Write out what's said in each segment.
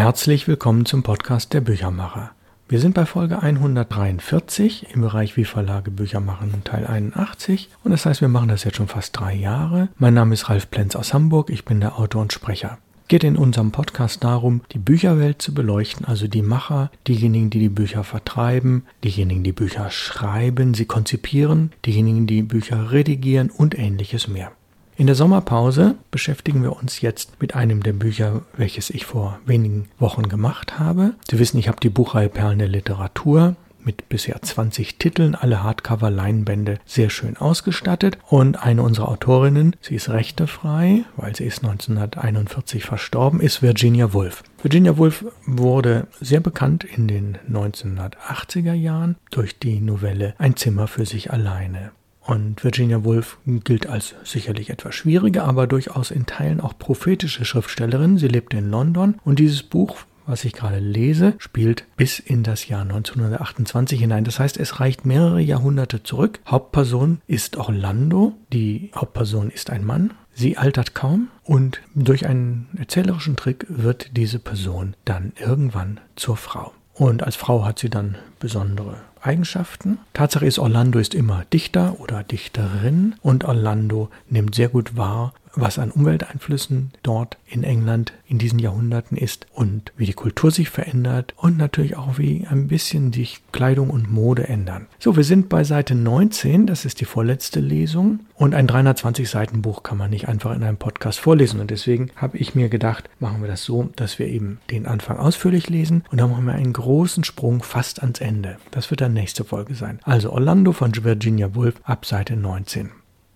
Herzlich willkommen zum Podcast der Büchermacher. Wir sind bei Folge 143 im Bereich Wie Verlage Bücher machen Teil 81 und das heißt, wir machen das jetzt schon fast drei Jahre. Mein Name ist Ralf Plenz aus Hamburg, ich bin der Autor und Sprecher. Geht in unserem Podcast darum, die Bücherwelt zu beleuchten, also die Macher, diejenigen, die die Bücher vertreiben, diejenigen, die Bücher schreiben, sie konzipieren, diejenigen, die Bücher redigieren und ähnliches mehr. In der Sommerpause beschäftigen wir uns jetzt mit einem der Bücher, welches ich vor wenigen Wochen gemacht habe. Sie wissen, ich habe die Buchreihe Perlen der Literatur mit bisher 20 Titeln, alle Hardcover-Leinbände sehr schön ausgestattet. Und eine unserer Autorinnen, sie ist rechtefrei, weil sie ist 1941 verstorben, ist Virginia Woolf. Virginia Woolf wurde sehr bekannt in den 1980er Jahren durch die Novelle Ein Zimmer für sich alleine. Und Virginia Woolf gilt als sicherlich etwas schwierige, aber durchaus in Teilen auch prophetische Schriftstellerin. Sie lebte in London und dieses Buch, was ich gerade lese, spielt bis in das Jahr 1928 hinein. Das heißt, es reicht mehrere Jahrhunderte zurück. Hauptperson ist Orlando. Die Hauptperson ist ein Mann. Sie altert kaum und durch einen erzählerischen Trick wird diese Person dann irgendwann zur Frau. Und als Frau hat sie dann besondere Eigenschaften. Tatsache ist, Orlando ist immer Dichter oder Dichterin und Orlando nimmt sehr gut wahr, was an Umwelteinflüssen dort in England in diesen Jahrhunderten ist und wie die Kultur sich verändert und natürlich auch wie ein bisschen sich Kleidung und Mode ändern. So, wir sind bei Seite 19, das ist die vorletzte Lesung und ein 320 Seiten Buch kann man nicht einfach in einem Podcast vorlesen und deswegen habe ich mir gedacht, machen wir das so, dass wir eben den Anfang ausführlich lesen und dann machen wir einen großen Sprung fast ans Ende. Das wird dann nächste Folge sein. Also Orlando von Virginia Woolf ab Seite 19.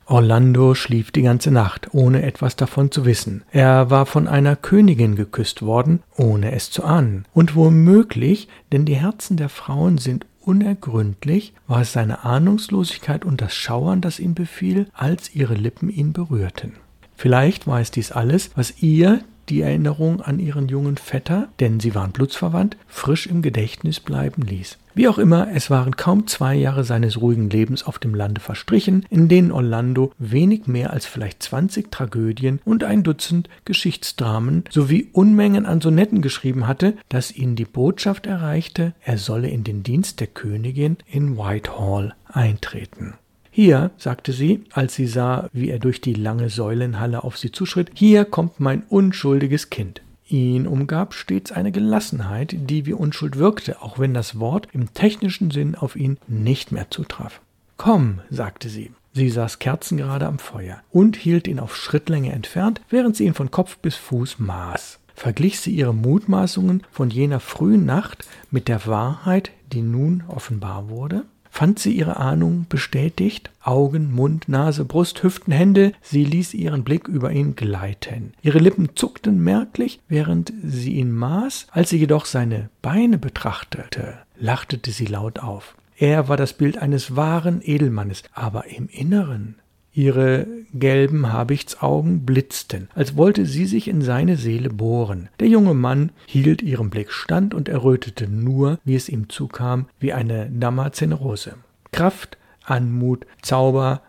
Orlando schlief die ganze Nacht, ohne etwas davon zu wissen. Er war von einer Königin geküsst worden, ohne es zu ahnen. Und womöglich, denn die Herzen der Frauen sind unergründlich, war es seine Ahnungslosigkeit und das Schauern, das ihn befiel, als ihre Lippen ihn berührten. Vielleicht war es dies alles, was ihr, die Erinnerung an ihren jungen Vetter, denn sie waren blutsverwandt, frisch im Gedächtnis bleiben ließ. Wie auch immer, es waren kaum zwei Jahre seines ruhigen Lebens auf dem Lande verstrichen, in denen Orlando wenig mehr als vielleicht 20 Tragödien und ein Dutzend Geschichtsdramen sowie Unmengen an Sonetten geschrieben hatte, dass ihn die Botschaft erreichte, er solle in den Dienst der Königin in Whitehall eintreten. Hier, sagte sie, als sie sah, wie er durch die lange Säulenhalle auf sie zuschritt, hier kommt mein unschuldiges Kind. Ihn umgab stets eine Gelassenheit, die wie Unschuld wirkte, auch wenn das Wort im technischen Sinn auf ihn nicht mehr zutraf. Komm, sagte sie. Sie saß kerzengerade am Feuer und hielt ihn auf Schrittlänge entfernt, während sie ihn von Kopf bis Fuß maß. Verglich sie ihre Mutmaßungen von jener frühen Nacht mit der Wahrheit, die nun offenbar wurde? Fand sie ihre Ahnung bestätigt. Augen, Mund, Nase, Brust, Hüften, Hände, sie ließ ihren Blick über ihn gleiten. Ihre Lippen zuckten merklich, während sie ihn maß, als sie jedoch seine Beine betrachtete, lachtete sie laut auf. Er war das Bild eines wahren Edelmannes, aber im Inneren Ihre gelben Habichtsaugen blitzten, als wollte sie sich in seine Seele bohren. Der junge Mann hielt ihrem Blick stand und errötete nur, wie es ihm zukam, wie eine Damaszenerose. Kraft, Anmut, Zauber,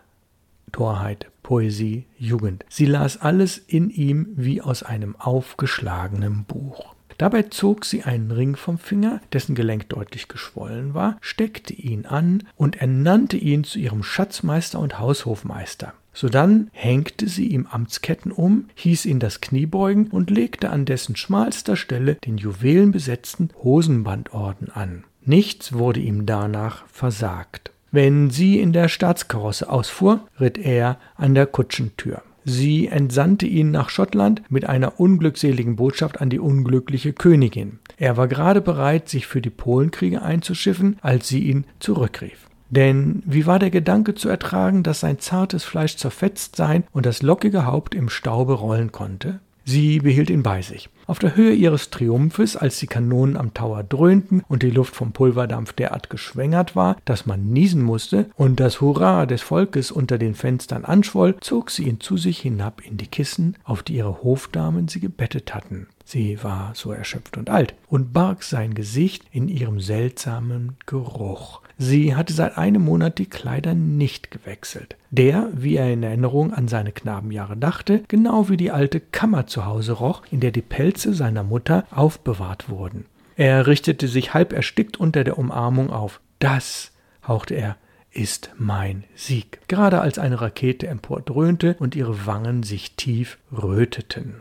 Torheit, Poesie, Jugend. Sie las alles in ihm wie aus einem aufgeschlagenen Buch. Dabei zog sie einen Ring vom Finger, dessen Gelenk deutlich geschwollen war, steckte ihn an und ernannte ihn zu ihrem Schatzmeister und Haushofmeister. Sodann hängte sie ihm Amtsketten um, hieß ihn das Knie beugen und legte an dessen schmalster Stelle den juwelenbesetzten Hosenbandorden an. Nichts wurde ihm danach versagt. Wenn sie in der Staatskarosse ausfuhr, ritt er an der Kutschentür. Sie entsandte ihn nach Schottland mit einer unglückseligen Botschaft an die unglückliche Königin. Er war gerade bereit, sich für die Polenkriege einzuschiffen, als sie ihn zurückrief. Denn wie war der Gedanke zu ertragen, dass sein zartes Fleisch zerfetzt sein und das lockige Haupt im Staube rollen konnte? Sie behielt ihn bei sich. Auf der Höhe ihres Triumphes, als die Kanonen am Tower dröhnten und die Luft vom Pulverdampf derart geschwängert war, dass man niesen musste und das Hurra des Volkes unter den Fenstern anschwoll, zog sie ihn zu sich hinab in die Kissen, auf die ihre Hofdamen sie gebettet hatten. sie war so erschöpft und alt, und barg sein Gesicht in ihrem seltsamen Geruch. Sie hatte seit einem Monat die Kleider nicht gewechselt. Der, wie er in Erinnerung an seine Knabenjahre dachte, genau wie die alte Kammer zu Hause roch, in der die Pelze seiner Mutter aufbewahrt wurden. Er richtete sich halb erstickt unter der Umarmung auf. Das, hauchte er, ist mein Sieg. Gerade als eine Rakete empordröhnte und ihre Wangen sich tief röteten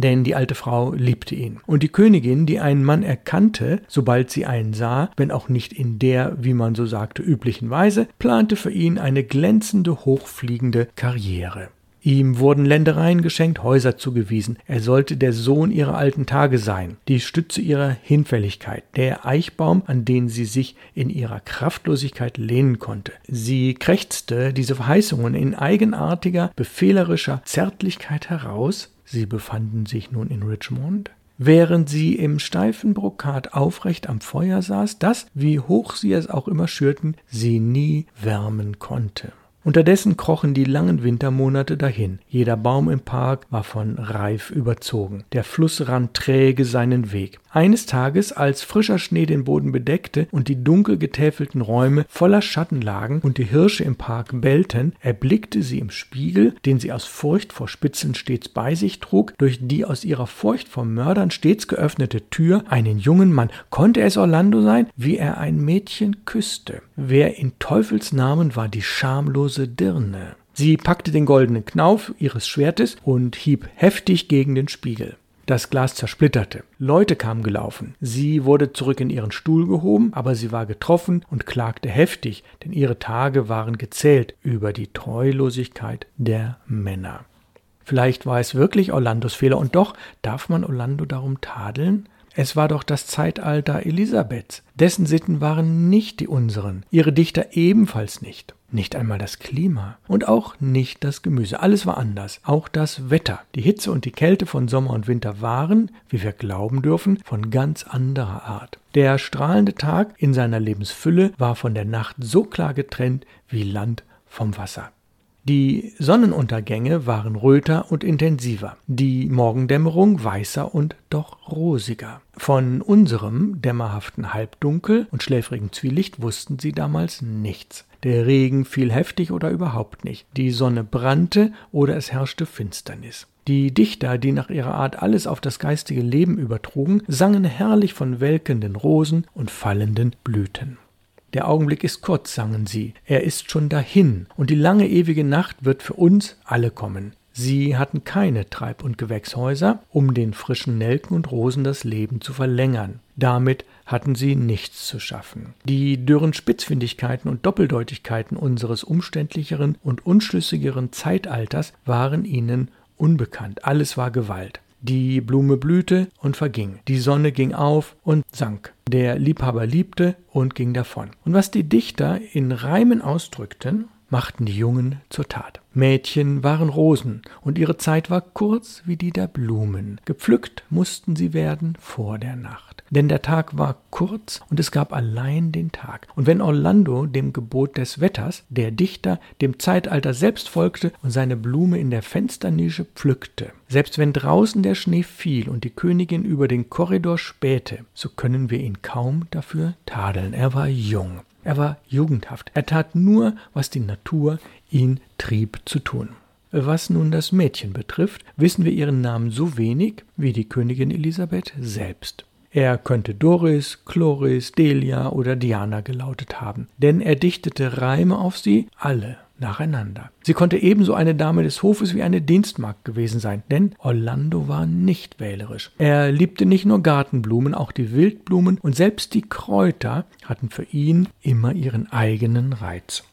denn die alte Frau liebte ihn. Und die Königin, die einen Mann erkannte, sobald sie einen sah, wenn auch nicht in der, wie man so sagte, üblichen Weise, plante für ihn eine glänzende, hochfliegende Karriere. Ihm wurden Ländereien geschenkt, Häuser zugewiesen. Er sollte der Sohn ihrer alten Tage sein, die Stütze ihrer Hinfälligkeit, der Eichbaum, an den sie sich in ihrer Kraftlosigkeit lehnen konnte. Sie krächzte diese Verheißungen in eigenartiger, befehlerischer Zärtlichkeit heraus, Sie befanden sich nun in Richmond, während sie im steifen Brokat aufrecht am Feuer saß, das, wie hoch sie es auch immer schürten, sie nie wärmen konnte. Unterdessen krochen die langen Wintermonate dahin. Jeder Baum im Park war von Reif überzogen. Der Fluss rann träge seinen Weg. Eines Tages, als frischer Schnee den Boden bedeckte und die dunkel getäfelten Räume voller Schatten lagen und die Hirsche im Park bellten, erblickte sie im Spiegel, den sie aus Furcht vor Spitzeln stets bei sich trug, durch die aus ihrer Furcht vor Mördern stets geöffnete Tür einen jungen Mann. Konnte es Orlando sein, wie er ein Mädchen küsste? Wer in Teufels Namen war die schamlose Dirne? Sie packte den goldenen Knauf ihres Schwertes und hieb heftig gegen den Spiegel. Das Glas zersplitterte. Leute kamen gelaufen. Sie wurde zurück in ihren Stuhl gehoben, aber sie war getroffen und klagte heftig, denn ihre Tage waren gezählt über die Treulosigkeit der Männer. Vielleicht war es wirklich Orlandos Fehler, und doch darf man Orlando darum tadeln? Es war doch das Zeitalter Elisabeths. Dessen Sitten waren nicht die unseren, ihre Dichter ebenfalls nicht. Nicht einmal das Klima und auch nicht das Gemüse. Alles war anders. Auch das Wetter. Die Hitze und die Kälte von Sommer und Winter waren, wie wir glauben dürfen, von ganz anderer Art. Der strahlende Tag in seiner Lebensfülle war von der Nacht so klar getrennt wie Land vom Wasser. Die Sonnenuntergänge waren röter und intensiver, die Morgendämmerung weißer und doch rosiger. Von unserem dämmerhaften Halbdunkel und schläfrigen Zwielicht wussten sie damals nichts. Der Regen fiel heftig oder überhaupt nicht. Die Sonne brannte oder es herrschte Finsternis. Die Dichter, die nach ihrer Art alles auf das geistige Leben übertrugen, sangen herrlich von welkenden Rosen und fallenden Blüten. Der Augenblick ist kurz, sangen sie, er ist schon dahin, und die lange ewige Nacht wird für uns alle kommen. Sie hatten keine Treib- und Gewächshäuser, um den frischen Nelken und Rosen das Leben zu verlängern. Damit hatten sie nichts zu schaffen. Die dürren Spitzfindigkeiten und Doppeldeutigkeiten unseres umständlicheren und unschlüssigeren Zeitalters waren ihnen unbekannt. Alles war Gewalt. Die Blume blühte und verging. Die Sonne ging auf und sank. Der Liebhaber liebte und ging davon. Und was die Dichter in Reimen ausdrückten, machten die Jungen zur Tat. Mädchen waren Rosen, und ihre Zeit war kurz wie die der Blumen. Gepflückt mussten sie werden vor der Nacht. Denn der Tag war kurz und es gab allein den Tag. Und wenn Orlando dem Gebot des Wetters, der Dichter, dem Zeitalter selbst folgte und seine Blume in der Fensternische pflückte, selbst wenn draußen der Schnee fiel und die Königin über den Korridor spähte, so können wir ihn kaum dafür tadeln. Er war jung. Er war jugendhaft. Er tat nur, was die Natur ihn trieb zu tun. Was nun das Mädchen betrifft, wissen wir ihren Namen so wenig wie die Königin Elisabeth selbst. Er könnte Doris, Chloris, Delia oder Diana gelautet haben, denn er dichtete Reime auf sie alle nacheinander. Sie konnte ebenso eine Dame des Hofes wie eine Dienstmagd gewesen sein, denn Orlando war nicht wählerisch. Er liebte nicht nur Gartenblumen, auch die Wildblumen und selbst die Kräuter hatten für ihn immer ihren eigenen Reiz.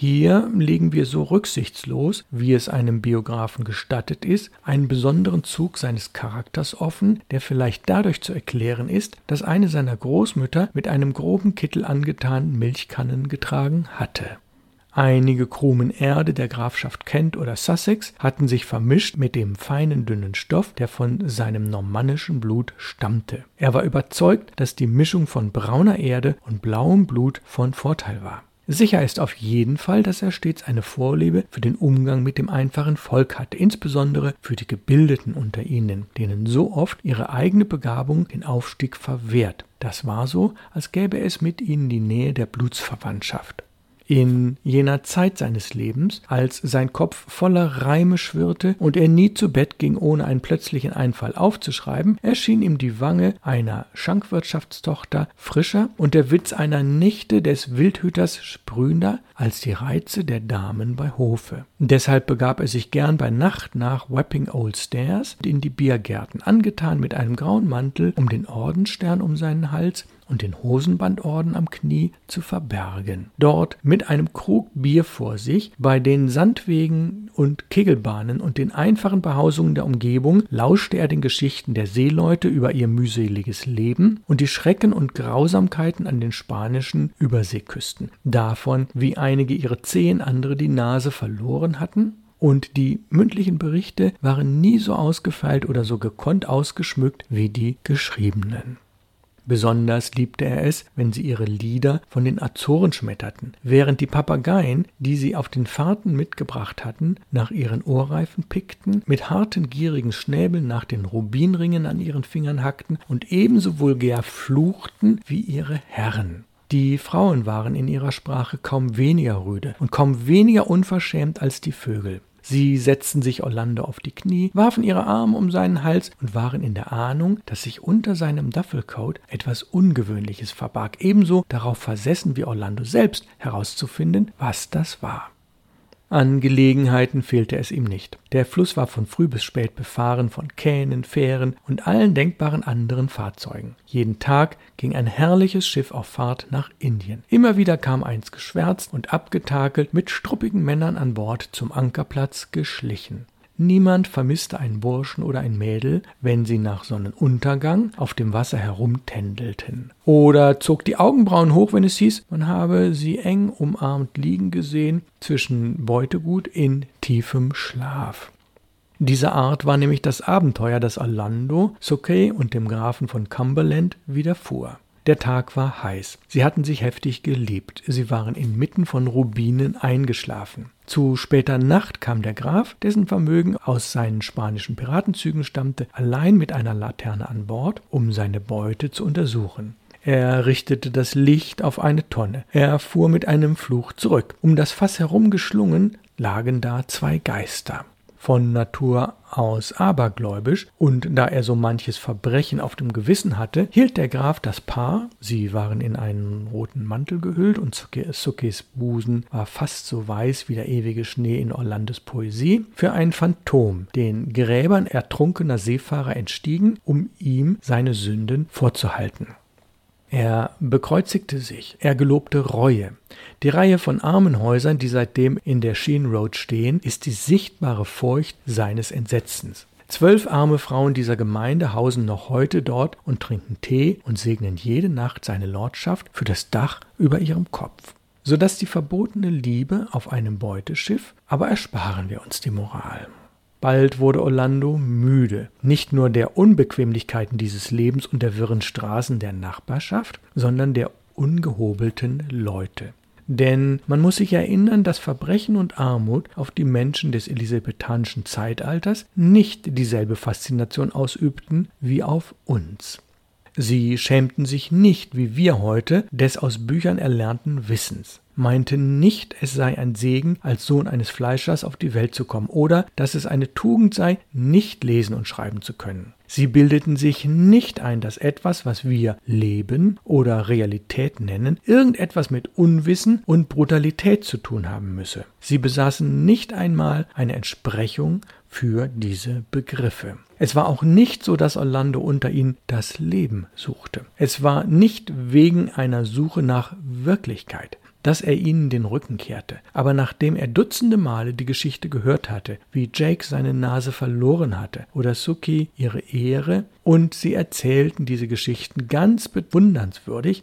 Hier legen wir so rücksichtslos, wie es einem Biografen gestattet ist, einen besonderen Zug seines Charakters offen, der vielleicht dadurch zu erklären ist, dass eine seiner Großmütter mit einem groben Kittel angetan Milchkannen getragen hatte. Einige Krumen Erde der Grafschaft Kent oder Sussex hatten sich vermischt mit dem feinen dünnen Stoff, der von seinem normannischen Blut stammte. Er war überzeugt, dass die Mischung von brauner Erde und blauem Blut von Vorteil war. Sicher ist auf jeden Fall, dass er stets eine Vorliebe für den Umgang mit dem einfachen Volk hatte, insbesondere für die Gebildeten unter ihnen, denen so oft ihre eigene Begabung den Aufstieg verwehrt. Das war so, als gäbe es mit ihnen die Nähe der Blutsverwandtschaft in jener Zeit seines Lebens, als sein Kopf voller Reime schwirrte und er nie zu Bett ging, ohne einen plötzlichen Einfall aufzuschreiben, erschien ihm die Wange einer Schankwirtschaftstochter frischer und der Witz einer Nichte des Wildhüters sprühender als die Reize der Damen bei Hofe. Deshalb begab er sich gern bei Nacht nach Wapping Old Stairs in die Biergärten, angetan mit einem grauen Mantel um den Ordensstern um seinen Hals und den Hosenbandorden am Knie zu verbergen. Dort mit einem Krug Bier vor sich, bei den Sandwegen und Kegelbahnen und den einfachen Behausungen der Umgebung lauschte er den Geschichten der Seeleute über ihr mühseliges Leben und die Schrecken und Grausamkeiten an den spanischen Überseeküsten. Davon, wie einige ihre Zehen, andere die Nase verloren hatten und die mündlichen Berichte waren nie so ausgefeilt oder so gekonnt ausgeschmückt wie die geschriebenen. Besonders liebte er es, wenn sie ihre Lieder von den Azoren schmetterten, während die Papageien, die sie auf den Fahrten mitgebracht hatten, nach ihren Ohrreifen pickten, mit harten, gierigen Schnäbeln nach den Rubinringen an ihren Fingern hackten und ebenso vulgär fluchten wie ihre Herren. Die Frauen waren in ihrer Sprache kaum weniger rüde und kaum weniger unverschämt als die Vögel. Sie setzten sich Orlando auf die Knie, warfen ihre Arme um seinen Hals und waren in der Ahnung, dass sich unter seinem Duffelcoat etwas Ungewöhnliches verbarg, ebenso darauf versessen wie Orlando selbst herauszufinden, was das war. An Gelegenheiten fehlte es ihm nicht. Der Fluss war von früh bis spät befahren von Kähnen, Fähren und allen denkbaren anderen Fahrzeugen. Jeden Tag ging ein herrliches Schiff auf Fahrt nach Indien. Immer wieder kam eins geschwärzt und abgetakelt mit struppigen Männern an Bord zum Ankerplatz geschlichen. Niemand vermisste einen Burschen oder ein Mädel, wenn sie nach Sonnenuntergang auf dem Wasser herumtändelten. Oder zog die Augenbrauen hoch, wenn es hieß, man habe sie eng umarmt liegen gesehen zwischen Beutegut in tiefem Schlaf. Diese Art war nämlich das Abenteuer, das Orlando, Sokey und dem Grafen von Cumberland widerfuhr. Der Tag war heiß. Sie hatten sich heftig geliebt. Sie waren inmitten von Rubinen eingeschlafen. Zu später Nacht kam der Graf, dessen Vermögen aus seinen spanischen Piratenzügen stammte, allein mit einer Laterne an Bord, um seine Beute zu untersuchen. Er richtete das Licht auf eine Tonne. Er fuhr mit einem Fluch zurück. Um das Fass herum geschlungen lagen da zwei Geister von Natur aus abergläubisch, und da er so manches Verbrechen auf dem Gewissen hatte, hielt der Graf das Paar, sie waren in einen roten Mantel gehüllt, und Sukkis Busen war fast so weiß wie der ewige Schnee in Orlandes Poesie, für ein Phantom, den Gräbern ertrunkener Seefahrer entstiegen, um ihm seine Sünden vorzuhalten. Er bekreuzigte sich, er gelobte Reue. Die Reihe von Armenhäusern, die seitdem in der Sheen Road stehen, ist die sichtbare Furcht seines Entsetzens. Zwölf arme Frauen dieser Gemeinde hausen noch heute dort und trinken Tee und segnen jede Nacht seine Lordschaft für das Dach über ihrem Kopf. Sodass die verbotene Liebe auf einem Beuteschiff, aber ersparen wir uns die Moral. Bald wurde Orlando müde, nicht nur der Unbequemlichkeiten dieses Lebens und der wirren Straßen der Nachbarschaft, sondern der ungehobelten Leute. Denn man muss sich erinnern, dass Verbrechen und Armut auf die Menschen des elisabethanischen Zeitalters nicht dieselbe Faszination ausübten wie auf uns. Sie schämten sich nicht, wie wir heute, des aus Büchern erlernten Wissens meinten nicht, es sei ein Segen, als Sohn eines Fleischers auf die Welt zu kommen oder dass es eine Tugend sei, nicht lesen und schreiben zu können. Sie bildeten sich nicht ein, dass etwas, was wir Leben oder Realität nennen, irgendetwas mit Unwissen und Brutalität zu tun haben müsse. Sie besaßen nicht einmal eine Entsprechung für diese Begriffe. Es war auch nicht so, dass Orlando unter ihnen das Leben suchte. Es war nicht wegen einer Suche nach Wirklichkeit dass er ihnen den Rücken kehrte. Aber nachdem er dutzende Male die Geschichte gehört hatte, wie Jake seine Nase verloren hatte oder Suki ihre Ehre, und sie erzählten diese Geschichten ganz bewundernswürdig,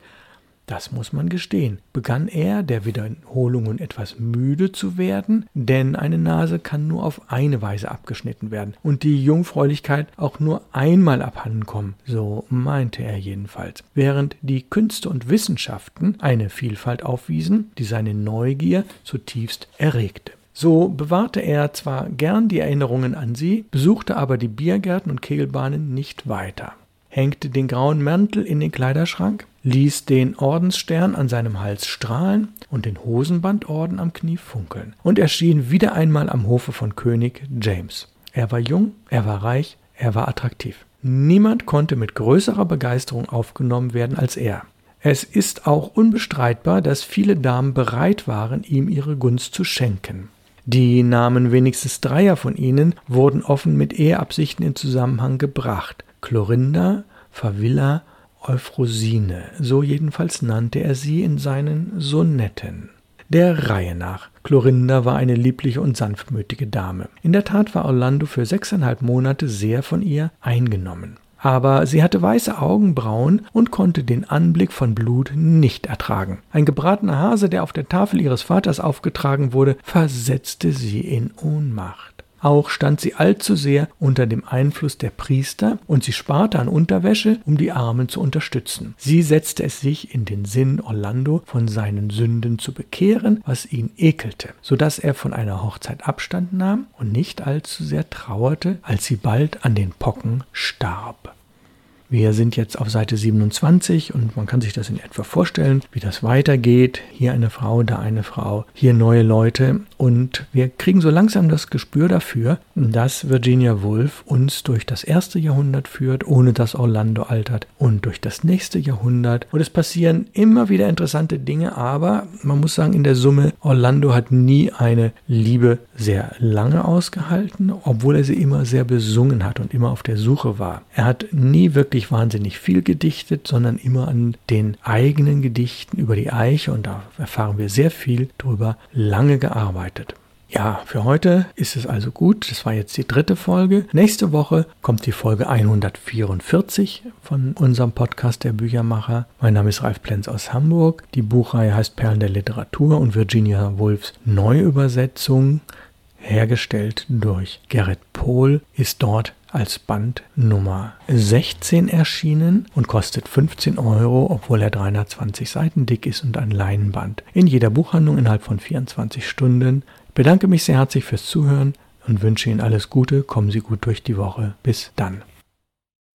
das muss man gestehen, begann er, der Wiederholungen etwas müde zu werden, denn eine Nase kann nur auf eine Weise abgeschnitten werden und die Jungfräulichkeit auch nur einmal abhanden kommen, so meinte er jedenfalls. Während die Künste und Wissenschaften eine Vielfalt aufwiesen, die seine Neugier zutiefst erregte. So bewahrte er zwar gern die Erinnerungen an sie, besuchte aber die Biergärten und Kegelbahnen nicht weiter hängte den grauen Mantel in den Kleiderschrank, ließ den Ordensstern an seinem Hals strahlen und den Hosenbandorden am Knie funkeln und erschien wieder einmal am Hofe von König James. Er war jung, er war reich, er war attraktiv. Niemand konnte mit größerer Begeisterung aufgenommen werden als er. Es ist auch unbestreitbar, dass viele Damen bereit waren, ihm ihre Gunst zu schenken. Die Namen wenigstens dreier von ihnen wurden offen mit Eheabsichten in Zusammenhang gebracht. Clorinda, Favilla, Euphrosine, so jedenfalls nannte er sie in seinen Sonetten. Der Reihe nach. Clorinda war eine liebliche und sanftmütige Dame. In der Tat war Orlando für sechseinhalb Monate sehr von ihr eingenommen. Aber sie hatte weiße Augenbrauen und konnte den Anblick von Blut nicht ertragen. Ein gebratener Hase, der auf der Tafel ihres Vaters aufgetragen wurde, versetzte sie in Ohnmacht. Auch stand sie allzu sehr unter dem Einfluss der Priester und sie sparte an Unterwäsche, um die Armen zu unterstützen. Sie setzte es sich in den Sinn, Orlando von seinen Sünden zu bekehren, was ihn ekelte, so dass er von einer Hochzeit Abstand nahm und nicht allzu sehr trauerte, als sie bald an den Pocken starb. Wir sind jetzt auf Seite 27 und man kann sich das in etwa vorstellen, wie das weitergeht. Hier eine Frau, da eine Frau, hier neue Leute und wir kriegen so langsam das Gespür dafür, dass Virginia Woolf uns durch das erste Jahrhundert führt, ohne dass Orlando altert und durch das nächste Jahrhundert und es passieren immer wieder interessante Dinge, aber man muss sagen, in der Summe, Orlando hat nie eine Liebe sehr lange ausgehalten, obwohl er sie immer sehr besungen hat und immer auf der Suche war. Er hat nie wirklich wirklich wahnsinnig viel gedichtet, sondern immer an den eigenen Gedichten über die Eiche und da erfahren wir sehr viel drüber, lange gearbeitet. Ja, für heute ist es also gut. Das war jetzt die dritte Folge. Nächste Woche kommt die Folge 144 von unserem Podcast Der Büchermacher. Mein Name ist Ralf Plenz aus Hamburg. Die Buchreihe heißt Perlen der Literatur und Virginia Woolfs Neuübersetzung, hergestellt durch Gerrit Pohl, ist dort als Band Nummer 16 erschienen und kostet 15 Euro, obwohl er 320 Seiten dick ist und ein Leinenband. In jeder Buchhandlung innerhalb von 24 Stunden. Ich bedanke mich sehr herzlich fürs Zuhören und wünsche Ihnen alles Gute. Kommen Sie gut durch die Woche. Bis dann.